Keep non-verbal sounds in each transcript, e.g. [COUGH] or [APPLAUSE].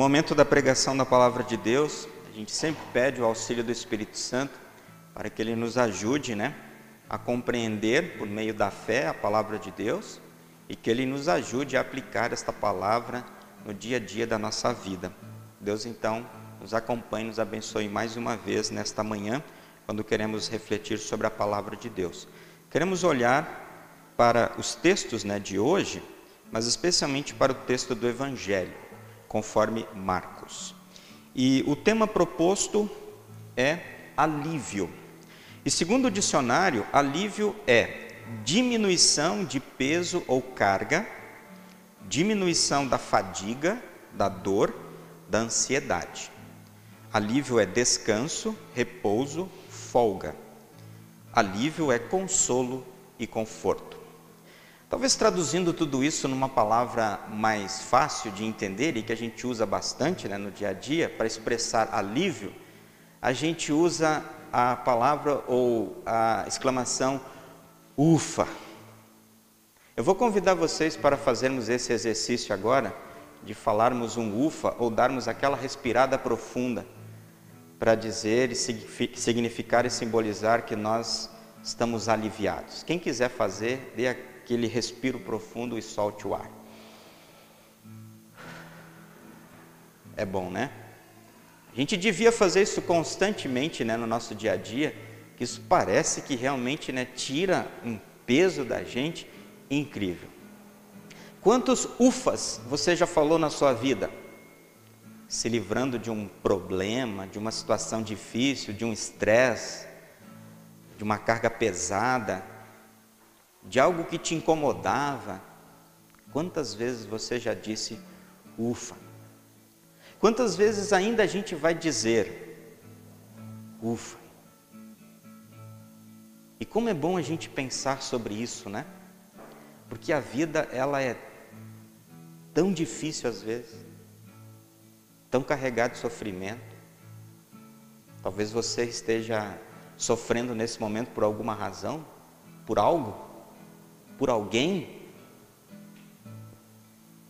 Momento da pregação da palavra de Deus, a gente sempre pede o auxílio do Espírito Santo para que ele nos ajude, né, a compreender por meio da fé a palavra de Deus e que ele nos ajude a aplicar esta palavra no dia a dia da nossa vida. Deus então nos acompanhe, nos abençoe mais uma vez nesta manhã, quando queremos refletir sobre a palavra de Deus. Queremos olhar para os textos né, de hoje, mas especialmente para o texto do Evangelho, conforme Marcos. E o tema proposto é alívio. E segundo o dicionário, alívio é diminuição de peso ou carga, diminuição da fadiga, da dor, da ansiedade. Alívio é descanso, repouso, folga. Alívio é consolo e conforto. Talvez traduzindo tudo isso numa palavra mais fácil de entender e que a gente usa bastante né, no dia a dia para expressar alívio, a gente usa a palavra ou a exclamação ufa. Eu vou convidar vocês para fazermos esse exercício agora, de falarmos um ufa ou darmos aquela respirada profunda para dizer e significar e simbolizar que nós estamos aliviados. Quem quiser fazer, dê aquele respiro profundo e solte o ar. É bom, né? A gente devia fazer isso constantemente né, no nosso dia a dia, que isso parece que realmente né, tira um peso da gente incrível. Quantos ufas você já falou na sua vida? Se livrando de um problema, de uma situação difícil, de um estresse, de uma carga pesada, de algo que te incomodava. Quantas vezes você já disse ufa? Quantas vezes ainda a gente vai dizer, ufa? E como é bom a gente pensar sobre isso, né? Porque a vida, ela é tão difícil às vezes, tão carregada de sofrimento. Talvez você esteja sofrendo nesse momento por alguma razão, por algo, por alguém.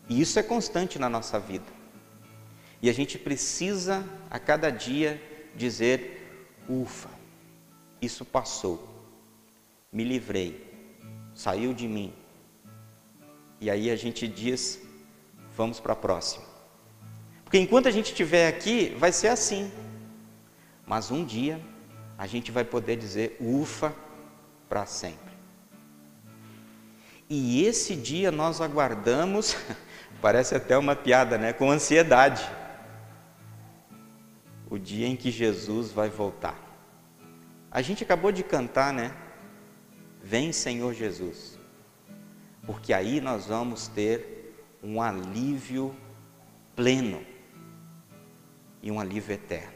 E isso é constante na nossa vida. E a gente precisa a cada dia dizer: ufa, isso passou, me livrei, saiu de mim. E aí a gente diz: vamos para a próxima. Porque enquanto a gente estiver aqui, vai ser assim. Mas um dia a gente vai poder dizer ufa para sempre. E esse dia nós aguardamos, [LAUGHS] parece até uma piada, né? Com ansiedade o dia em que Jesus vai voltar. A gente acabou de cantar, né? Vem, Senhor Jesus. Porque aí nós vamos ter um alívio pleno e um alívio eterno.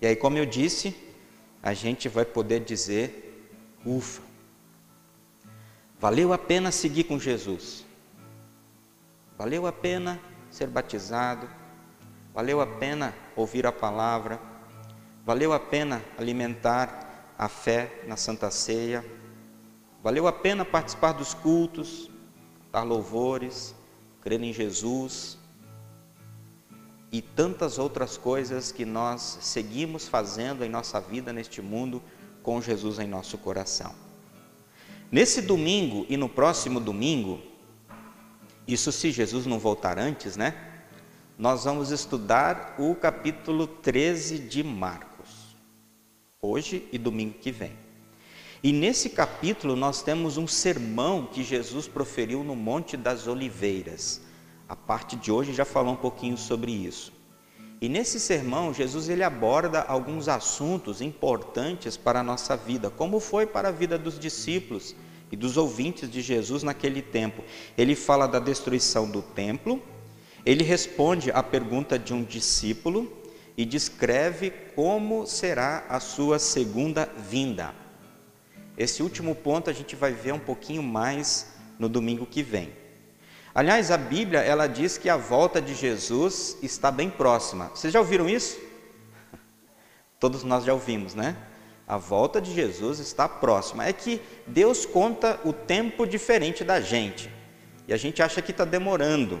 E aí, como eu disse, a gente vai poder dizer: ufa, valeu a pena seguir com Jesus, valeu a pena ser batizado, valeu a pena ouvir a palavra, valeu a pena alimentar a fé na Santa Ceia, valeu a pena participar dos cultos, dar louvores, crer em Jesus e tantas outras coisas que nós seguimos fazendo em nossa vida neste mundo com Jesus em nosso coração. Nesse domingo e no próximo domingo, isso se Jesus não voltar antes, né? nós vamos estudar o capítulo 13 de Marcos, hoje e domingo que vem. E nesse capítulo nós temos um sermão que Jesus proferiu no Monte das Oliveiras. A parte de hoje já falou um pouquinho sobre isso. E nesse sermão, Jesus ele aborda alguns assuntos importantes para a nossa vida, como foi para a vida dos discípulos e dos ouvintes de Jesus naquele tempo. Ele fala da destruição do templo, ele responde à pergunta de um discípulo e descreve como será a sua segunda vinda. Esse último ponto a gente vai ver um pouquinho mais no domingo que vem. Aliás, a Bíblia ela diz que a volta de Jesus está bem próxima. Vocês já ouviram isso? Todos nós já ouvimos, né? A volta de Jesus está próxima. É que Deus conta o tempo diferente da gente. E a gente acha que está demorando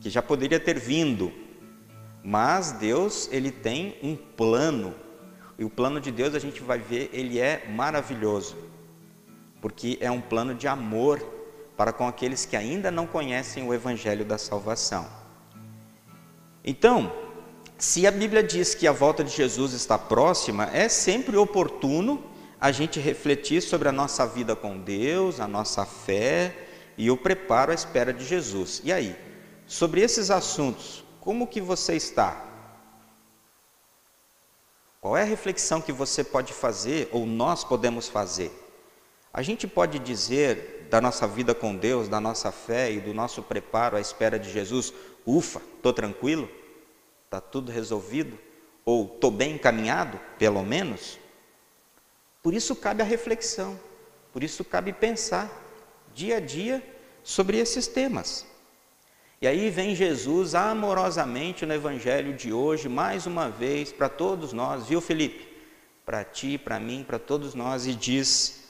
que já poderia ter vindo, Mas Deus, ele tem um plano. E o plano de Deus, a gente vai ver, ele é maravilhoso. Porque é um plano de amor para com aqueles que ainda não conhecem o evangelho da salvação. Então, se a Bíblia diz que a volta de Jesus está próxima, é sempre oportuno a gente refletir sobre a nossa vida com Deus, a nossa fé e o preparo à espera de Jesus. E aí, sobre esses assuntos, como que você está? Qual é a reflexão que você pode fazer ou nós podemos fazer? A gente pode dizer da nossa vida com Deus, da nossa fé e do nosso preparo à espera de Jesus, ufa, estou tranquilo? Está tudo resolvido? Ou estou bem encaminhado, pelo menos? Por isso cabe a reflexão, por isso cabe pensar dia a dia sobre esses temas. E aí vem Jesus amorosamente no Evangelho de hoje, mais uma vez, para todos nós, viu, Felipe? Para ti, para mim, para todos nós, e diz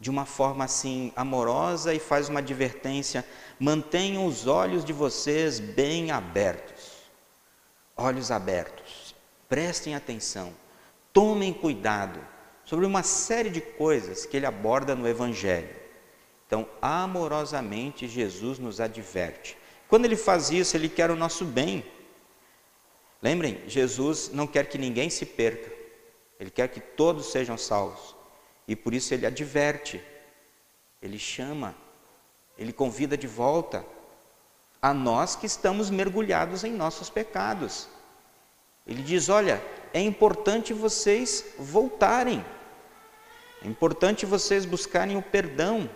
de uma forma assim amorosa e faz uma advertência: mantenham os olhos de vocês bem abertos. Olhos abertos, prestem atenção, tomem cuidado sobre uma série de coisas que ele aborda no Evangelho. Então, amorosamente, Jesus nos adverte. Quando ele faz isso, ele quer o nosso bem. Lembrem, Jesus não quer que ninguém se perca, ele quer que todos sejam salvos. E por isso ele adverte, ele chama, ele convida de volta a nós que estamos mergulhados em nossos pecados. Ele diz: Olha, é importante vocês voltarem. É importante vocês buscarem o perdão.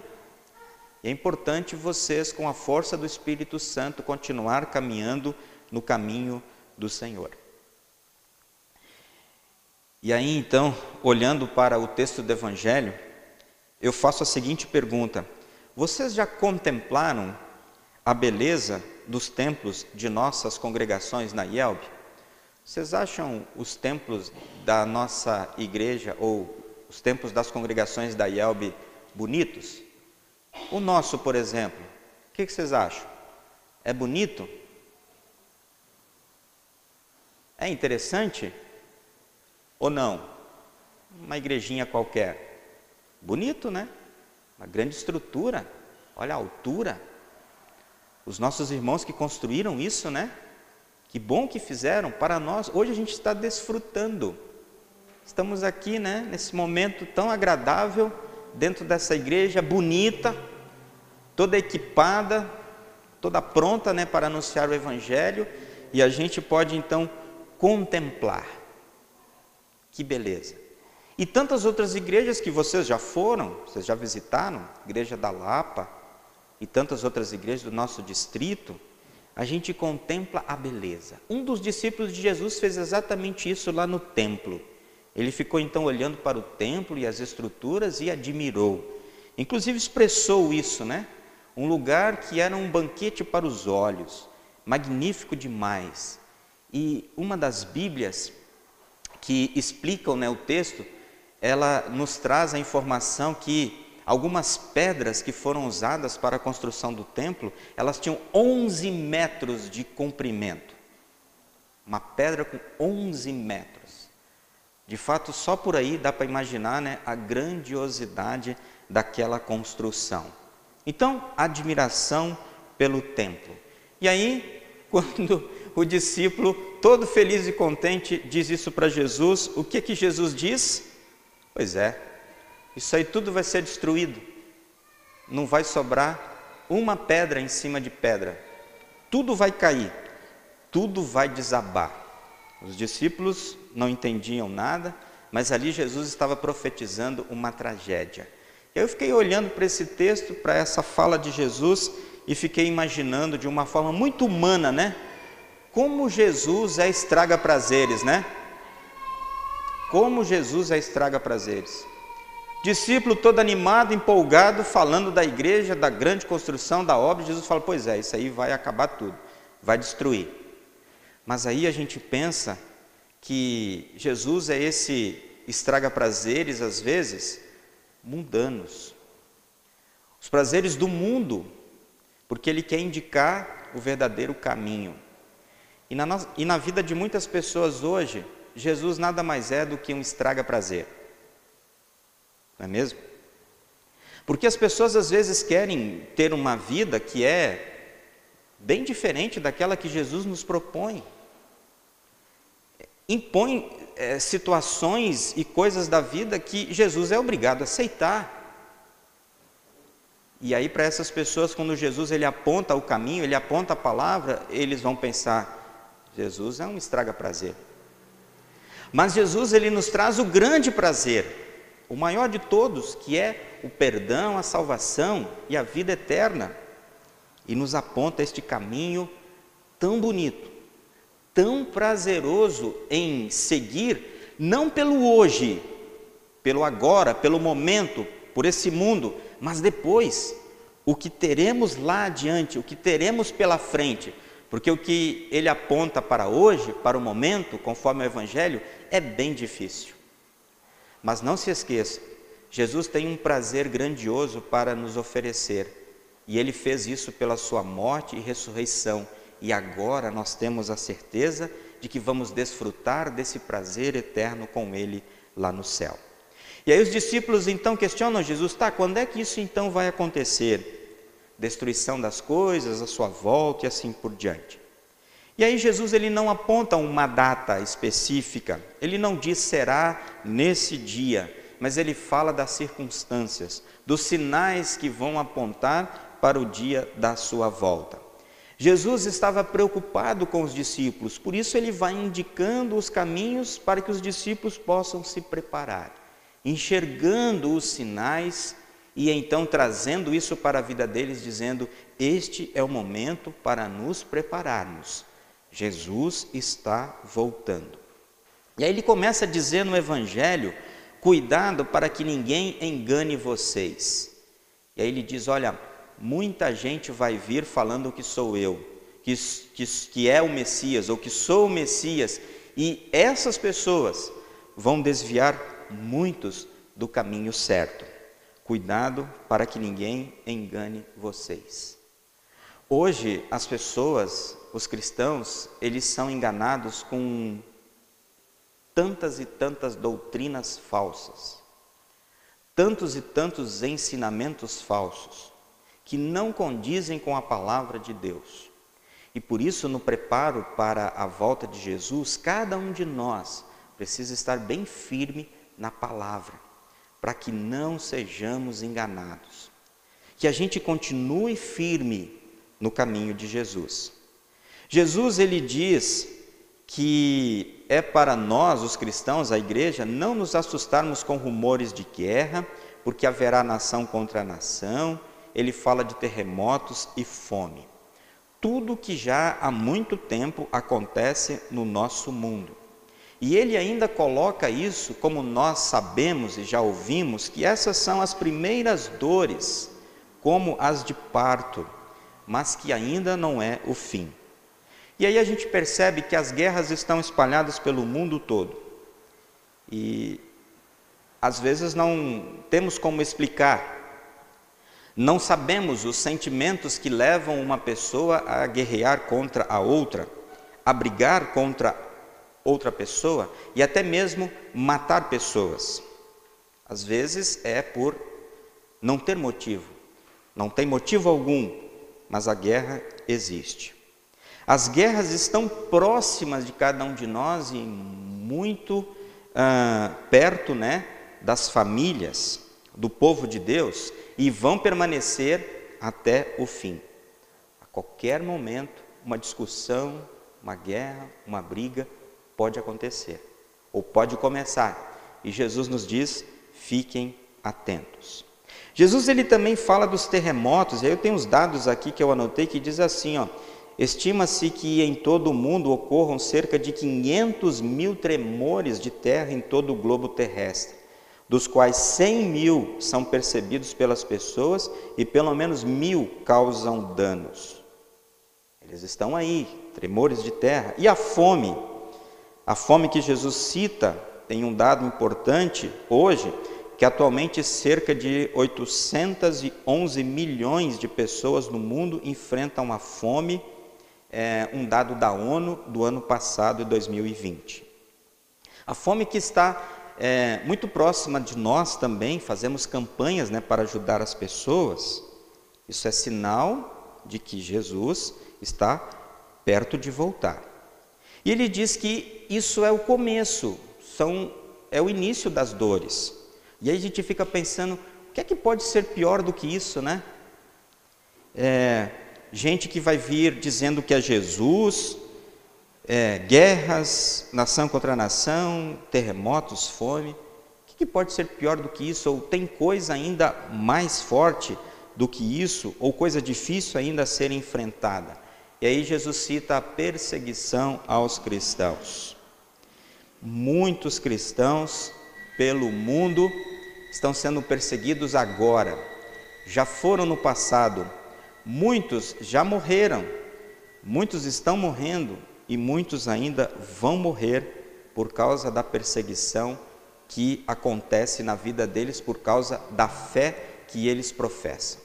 É importante vocês, com a força do Espírito Santo, continuar caminhando no caminho do Senhor. E aí então, olhando para o texto do Evangelho, eu faço a seguinte pergunta: Vocês já contemplaram a beleza dos templos de nossas congregações na IELB? Vocês acham os templos da nossa igreja ou os tempos das congregações da IELB bonitos? O nosso, por exemplo, o que, vocês acham? É bonito? É interessante? Ou não? Uma igrejinha qualquer. Bonito, né? Uma grande estrutura. Olha a altura. Os nossos irmãos que construíram isso, né? Que bom que fizeram para nós. Hoje a gente está desfrutando Estamos aqui, né, nesse momento tão agradável, dentro dessa igreja bonita, toda equipada, toda pronta, né, para anunciar o evangelho, e a gente pode então contemplar. Que beleza. E tantas outras igrejas que vocês já foram, vocês já visitaram, igreja da Lapa e tantas outras igrejas do nosso distrito, a gente contempla a beleza. Um dos discípulos de Jesus fez exatamente isso lá no templo. Ele ficou então olhando para o templo e as estruturas e admirou. Inclusive expressou isso, né? Um lugar que era um banquete para os olhos, magnífico demais. E uma das Bíblias que explicam né, o texto, ela nos traz a informação que algumas pedras que foram usadas para a construção do templo, elas tinham 11 metros de comprimento. Uma pedra com 11 metros. De fato, só por aí dá para imaginar né, a grandiosidade daquela construção. Então, admiração pelo templo. E aí, [LAUGHS] quando o discípulo, todo feliz e contente, diz isso para Jesus, o que que Jesus diz? Pois é, isso aí tudo vai ser destruído. Não vai sobrar uma pedra em cima de pedra. Tudo vai cair, tudo vai desabar. Os discípulos não entendiam nada, mas ali Jesus estava profetizando uma tragédia. Eu fiquei olhando para esse texto, para essa fala de Jesus e fiquei imaginando de uma forma muito humana, né? Como Jesus é estraga prazeres, né? Como Jesus é estraga prazeres. Discípulo todo animado, empolgado, falando da igreja, da grande construção, da obra, Jesus fala: Pois é, isso aí vai acabar tudo, vai destruir. Mas aí a gente pensa que Jesus é esse estraga prazeres, às vezes, mundanos. Os prazeres do mundo, porque ele quer indicar o verdadeiro caminho. E na, e na vida de muitas pessoas hoje, Jesus nada mais é do que um estraga-prazer. Não é mesmo? Porque as pessoas às vezes querem ter uma vida que é bem diferente daquela que Jesus nos propõe. Impõe é, situações e coisas da vida que Jesus é obrigado a aceitar. E aí para essas pessoas, quando Jesus ele aponta o caminho, ele aponta a palavra, eles vão pensar: Jesus é um estraga prazer. Mas Jesus ele nos traz o grande prazer, o maior de todos, que é o perdão, a salvação e a vida eterna. E nos aponta este caminho tão bonito, tão prazeroso em seguir, não pelo hoje, pelo agora, pelo momento, por esse mundo, mas depois, o que teremos lá adiante, o que teremos pela frente, porque o que ele aponta para hoje, para o momento, conforme o Evangelho, é bem difícil. Mas não se esqueça, Jesus tem um prazer grandioso para nos oferecer, e ele fez isso pela sua morte e ressurreição, e agora nós temos a certeza de que vamos desfrutar desse prazer eterno com ele lá no céu. E aí os discípulos então questionam Jesus: tá, quando é que isso então vai acontecer? destruição das coisas, a sua volta e assim por diante. E aí Jesus ele não aponta uma data específica, ele não diz será nesse dia, mas ele fala das circunstâncias, dos sinais que vão apontar para o dia da sua volta. Jesus estava preocupado com os discípulos, por isso ele vai indicando os caminhos para que os discípulos possam se preparar, enxergando os sinais e então trazendo isso para a vida deles, dizendo: Este é o momento para nos prepararmos. Jesus está voltando. E aí ele começa a dizer no Evangelho: Cuidado para que ninguém engane vocês. E aí ele diz: Olha, muita gente vai vir falando que sou eu, que, que, que é o Messias, ou que sou o Messias, e essas pessoas vão desviar muitos do caminho certo. Cuidado para que ninguém engane vocês. Hoje, as pessoas, os cristãos, eles são enganados com tantas e tantas doutrinas falsas, tantos e tantos ensinamentos falsos, que não condizem com a palavra de Deus. E por isso, no preparo para a volta de Jesus, cada um de nós precisa estar bem firme na palavra para que não sejamos enganados. Que a gente continue firme no caminho de Jesus. Jesus ele diz que é para nós, os cristãos, a igreja, não nos assustarmos com rumores de guerra, porque haverá nação contra nação. Ele fala de terremotos e fome. Tudo que já há muito tempo acontece no nosso mundo. E ele ainda coloca isso, como nós sabemos e já ouvimos, que essas são as primeiras dores, como as de parto, mas que ainda não é o fim. E aí a gente percebe que as guerras estão espalhadas pelo mundo todo. E às vezes não temos como explicar. Não sabemos os sentimentos que levam uma pessoa a guerrear contra a outra, a brigar contra outra pessoa e até mesmo matar pessoas. Às vezes é por não ter motivo, não tem motivo algum, mas a guerra existe. As guerras estão próximas de cada um de nós e muito ah, perto né, das famílias, do povo de Deus, e vão permanecer até o fim. A qualquer momento, uma discussão, uma guerra, uma briga pode acontecer, ou pode começar. E Jesus nos diz: fiquem atentos. Jesus ele também fala dos terremotos, e eu tenho os dados aqui que eu anotei que diz assim, ó, estima-se que em todo o mundo ocorram cerca de 500 mil tremores de terra em todo o globo terrestre, dos quais 100 mil são percebidos pelas pessoas e pelo menos mil causam danos. Eles estão aí, tremores de terra. E a fome, a fome que Jesus cita tem um dado importante hoje, que atualmente cerca de 811 milhões de pessoas no mundo enfrentam a fome é, um dado da ONU do ano passado, 2020. A fome que está é, muito próxima de nós também, fazemos campanhas né, para ajudar as pessoas. Isso é sinal de que Jesus está perto de voltar. E ele diz que isso é o começo, são, é o início das dores. E aí a gente fica pensando, o que é que pode ser pior do que isso, né? É, gente que vai vir dizendo que é Jesus, é, guerras, nação contra nação, terremotos, fome. O que, que pode ser pior do que isso? Ou tem coisa ainda mais forte do que isso? Ou coisa difícil ainda a ser enfrentada? E aí Jesus cita a perseguição aos cristãos. Muitos cristãos pelo mundo estão sendo perseguidos agora, já foram no passado, muitos já morreram, muitos estão morrendo e muitos ainda vão morrer por causa da perseguição que acontece na vida deles por causa da fé que eles professam.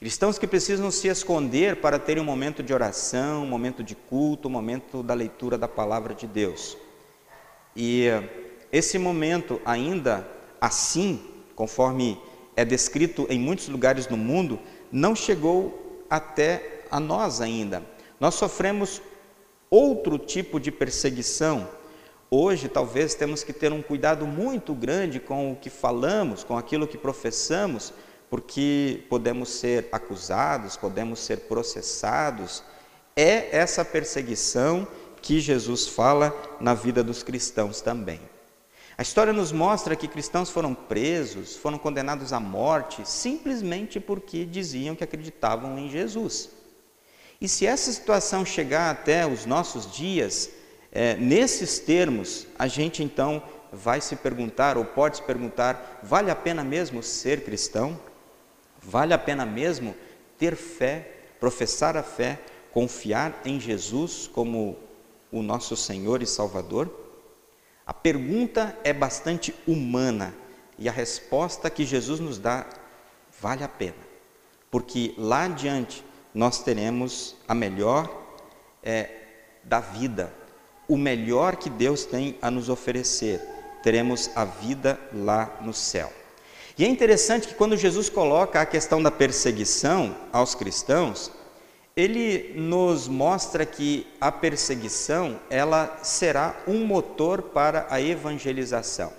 Cristãos que precisam se esconder para terem um momento de oração, um momento de culto, um momento da leitura da palavra de Deus. E esse momento, ainda assim, conforme é descrito em muitos lugares no mundo, não chegou até a nós ainda. Nós sofremos outro tipo de perseguição. Hoje, talvez, temos que ter um cuidado muito grande com o que falamos, com aquilo que professamos, porque podemos ser acusados, podemos ser processados. É essa perseguição que Jesus fala na vida dos cristãos também. A história nos mostra que cristãos foram presos, foram condenados à morte, simplesmente porque diziam que acreditavam em Jesus. E se essa situação chegar até os nossos dias, é, nesses termos, a gente então vai se perguntar, ou pode se perguntar: vale a pena mesmo ser cristão? Vale a pena mesmo ter fé, professar a fé, confiar em Jesus como o nosso Senhor e Salvador? A pergunta é bastante humana e a resposta que Jesus nos dá vale a pena, porque lá adiante nós teremos a melhor é, da vida, o melhor que Deus tem a nos oferecer, teremos a vida lá no céu. E é interessante que quando Jesus coloca a questão da perseguição aos cristãos, ele nos mostra que a perseguição, ela será um motor para a evangelização.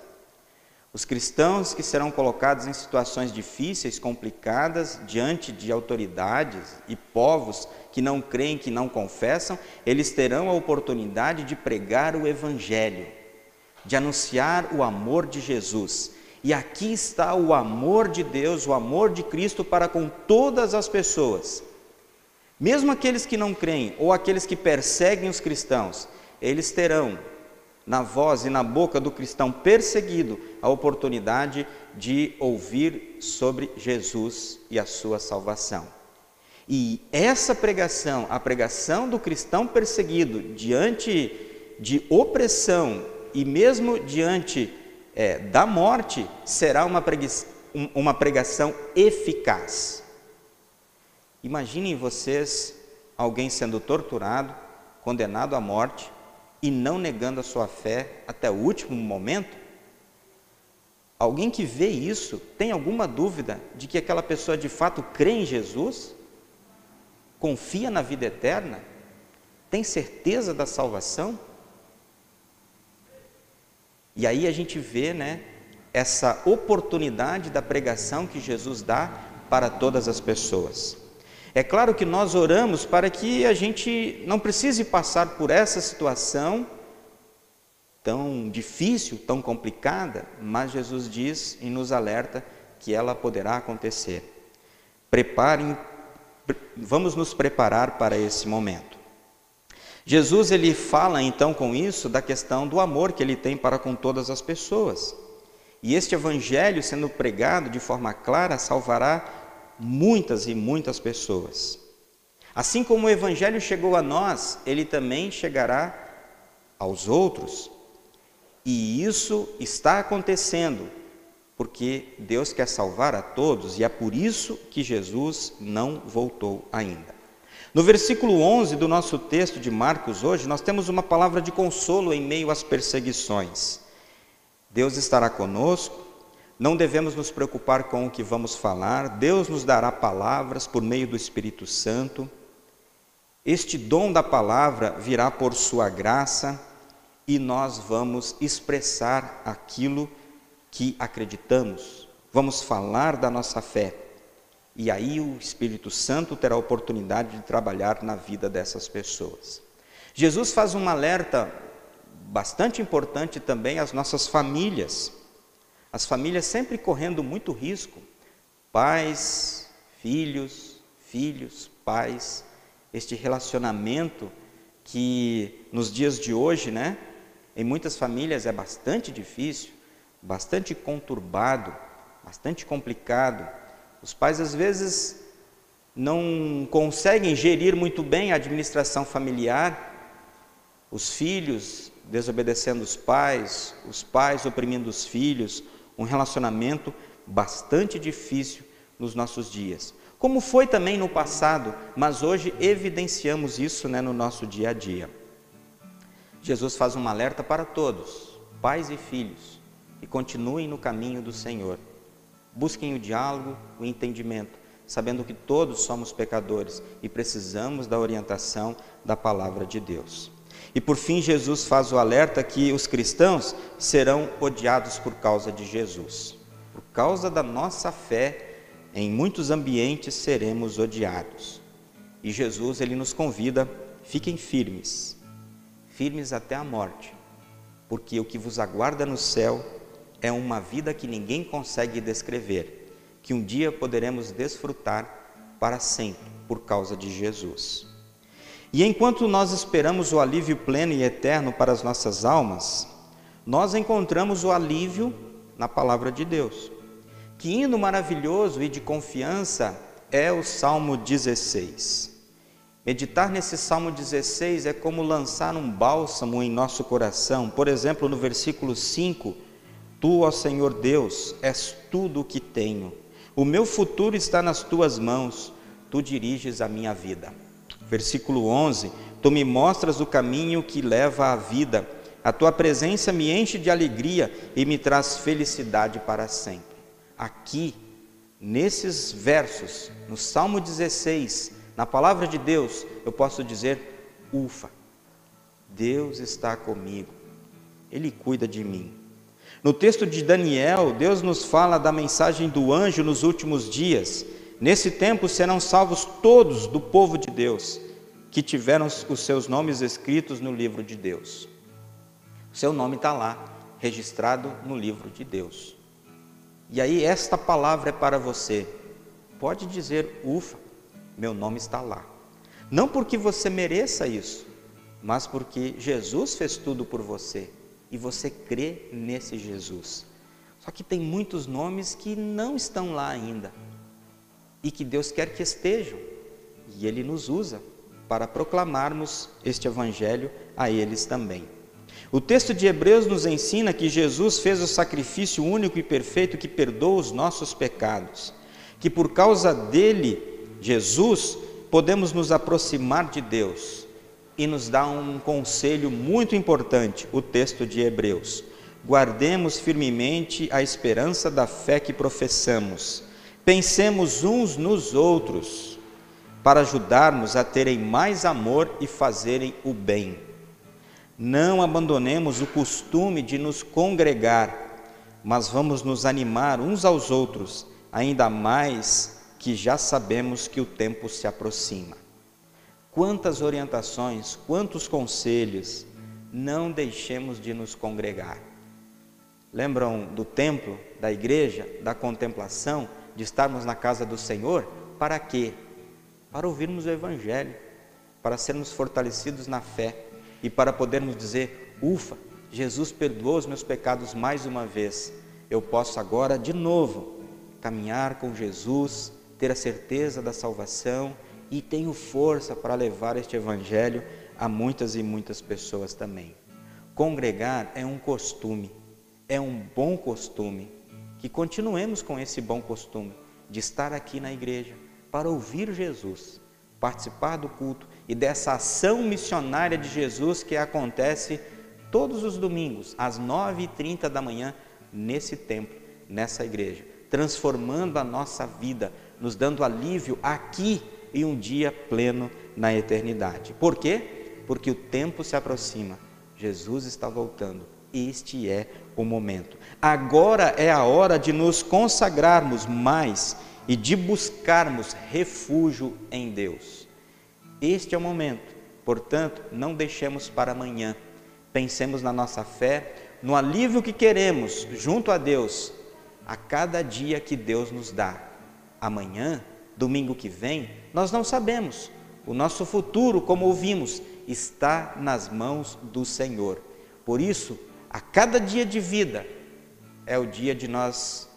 Os cristãos que serão colocados em situações difíceis, complicadas, diante de autoridades e povos que não creem, que não confessam, eles terão a oportunidade de pregar o evangelho, de anunciar o amor de Jesus. E aqui está o amor de Deus, o amor de Cristo para com todas as pessoas. Mesmo aqueles que não creem ou aqueles que perseguem os cristãos, eles terão na voz e na boca do cristão perseguido a oportunidade de ouvir sobre Jesus e a sua salvação. E essa pregação, a pregação do cristão perseguido diante de opressão e mesmo diante é, da morte será uma, uma pregação eficaz. Imaginem vocês alguém sendo torturado, condenado à morte e não negando a sua fé até o último momento? Alguém que vê isso tem alguma dúvida de que aquela pessoa de fato crê em Jesus? Confia na vida eterna? Tem certeza da salvação? E aí a gente vê, né, essa oportunidade da pregação que Jesus dá para todas as pessoas. É claro que nós oramos para que a gente não precise passar por essa situação tão difícil, tão complicada, mas Jesus diz e nos alerta que ela poderá acontecer. Preparem, vamos nos preparar para esse momento. Jesus ele fala então com isso da questão do amor que ele tem para com todas as pessoas. E este evangelho sendo pregado de forma clara salvará muitas e muitas pessoas. Assim como o evangelho chegou a nós, ele também chegará aos outros. E isso está acontecendo, porque Deus quer salvar a todos e é por isso que Jesus não voltou ainda. No versículo 11 do nosso texto de Marcos hoje, nós temos uma palavra de consolo em meio às perseguições. Deus estará conosco, não devemos nos preocupar com o que vamos falar, Deus nos dará palavras por meio do Espírito Santo. Este dom da palavra virá por sua graça e nós vamos expressar aquilo que acreditamos, vamos falar da nossa fé. E aí o Espírito Santo terá a oportunidade de trabalhar na vida dessas pessoas. Jesus faz um alerta bastante importante também às nossas famílias. As famílias sempre correndo muito risco. Pais, filhos, filhos, pais, este relacionamento que nos dias de hoje, né, em muitas famílias é bastante difícil, bastante conturbado, bastante complicado. Os pais às vezes não conseguem gerir muito bem a administração familiar, os filhos desobedecendo os pais, os pais oprimindo os filhos, um relacionamento bastante difícil nos nossos dias. Como foi também no passado, mas hoje evidenciamos isso né, no nosso dia a dia. Jesus faz um alerta para todos, pais e filhos, e continuem no caminho do Senhor. Busquem o diálogo, o entendimento, sabendo que todos somos pecadores e precisamos da orientação da palavra de Deus. E por fim, Jesus faz o alerta que os cristãos serão odiados por causa de Jesus. Por causa da nossa fé, em muitos ambientes seremos odiados. E Jesus ele nos convida, fiquem firmes, firmes até a morte, porque o que vos aguarda no céu é uma vida que ninguém consegue descrever, que um dia poderemos desfrutar para sempre por causa de Jesus. E enquanto nós esperamos o alívio pleno e eterno para as nossas almas, nós encontramos o alívio na palavra de Deus. Que hino maravilhoso e de confiança é o Salmo 16. Meditar nesse Salmo 16 é como lançar um bálsamo em nosso coração. Por exemplo, no versículo 5, Tu, ó Senhor Deus, és tudo o que tenho. O meu futuro está nas tuas mãos, tu diriges a minha vida. Versículo 11: Tu me mostras o caminho que leva à vida. A tua presença me enche de alegria e me traz felicidade para sempre. Aqui, nesses versos, no Salmo 16, na palavra de Deus, eu posso dizer: ufa, Deus está comigo, Ele cuida de mim. No texto de Daniel, Deus nos fala da mensagem do anjo nos últimos dias. Nesse tempo serão salvos todos do povo de Deus que tiveram os seus nomes escritos no livro de Deus. O seu nome está lá, registrado no livro de Deus. E aí, esta palavra é para você. Pode dizer, ufa, meu nome está lá. Não porque você mereça isso, mas porque Jesus fez tudo por você e você crê nesse Jesus. Só que tem muitos nomes que não estão lá ainda e que Deus quer que estejam, e Ele nos usa para proclamarmos este Evangelho a eles também. O texto de Hebreus nos ensina que Jesus fez o sacrifício único e perfeito que perdoa os nossos pecados, que por causa dele Jesus, podemos nos aproximar de Deus e nos dá um conselho muito importante, o texto de Hebreus. Guardemos firmemente a esperança da fé que professamos. Pensemos uns nos outros, para ajudarmos a terem mais amor e fazerem o bem. Não abandonemos o costume de nos congregar, mas vamos nos animar uns aos outros, ainda mais que já sabemos que o tempo se aproxima. Quantas orientações, quantos conselhos, não deixemos de nos congregar. Lembram do templo, da igreja, da contemplação, de estarmos na casa do Senhor? Para quê? Para ouvirmos o Evangelho, para sermos fortalecidos na fé e para podermos dizer: ufa, Jesus perdoou os meus pecados mais uma vez. Eu posso agora de novo caminhar com Jesus, ter a certeza da salvação e tenho força para levar este evangelho a muitas e muitas pessoas também. Congregar é um costume, é um bom costume. Que continuemos com esse bom costume de estar aqui na igreja para ouvir Jesus, participar do culto e dessa ação missionária de Jesus que acontece todos os domingos, às 9h30 da manhã, nesse templo, nessa igreja, transformando a nossa vida, nos dando alívio aqui e um dia pleno na eternidade. Por quê? Porque o tempo se aproxima, Jesus está voltando. Este é o momento. Agora é a hora de nos consagrarmos mais e de buscarmos refúgio em Deus. Este é o momento, portanto, não deixemos para amanhã. Pensemos na nossa fé, no alívio que queremos junto a Deus a cada dia que Deus nos dá. Amanhã, domingo que vem, nós não sabemos. O nosso futuro, como ouvimos, está nas mãos do Senhor. Por isso, a cada dia de vida é o dia de nós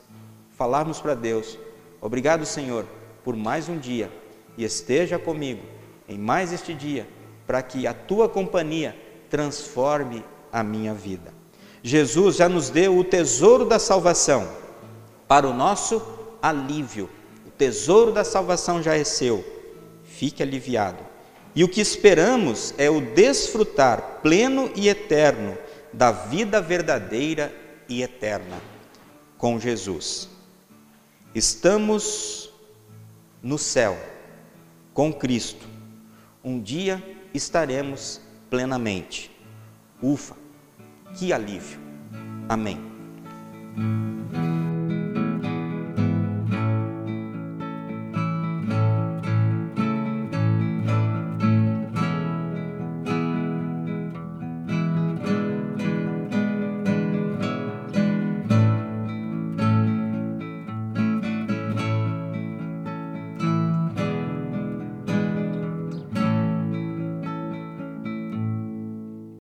falarmos para Deus: Obrigado, Senhor, por mais um dia e esteja comigo em mais este dia, para que a tua companhia transforme a minha vida. Jesus já nos deu o tesouro da salvação para o nosso alívio. O tesouro da salvação já é seu. Fique aliviado. E o que esperamos é o desfrutar pleno e eterno da vida verdadeira e eterna com Jesus. Estamos no céu com Cristo. Um dia estaremos plenamente. Ufa, que alívio. Amém.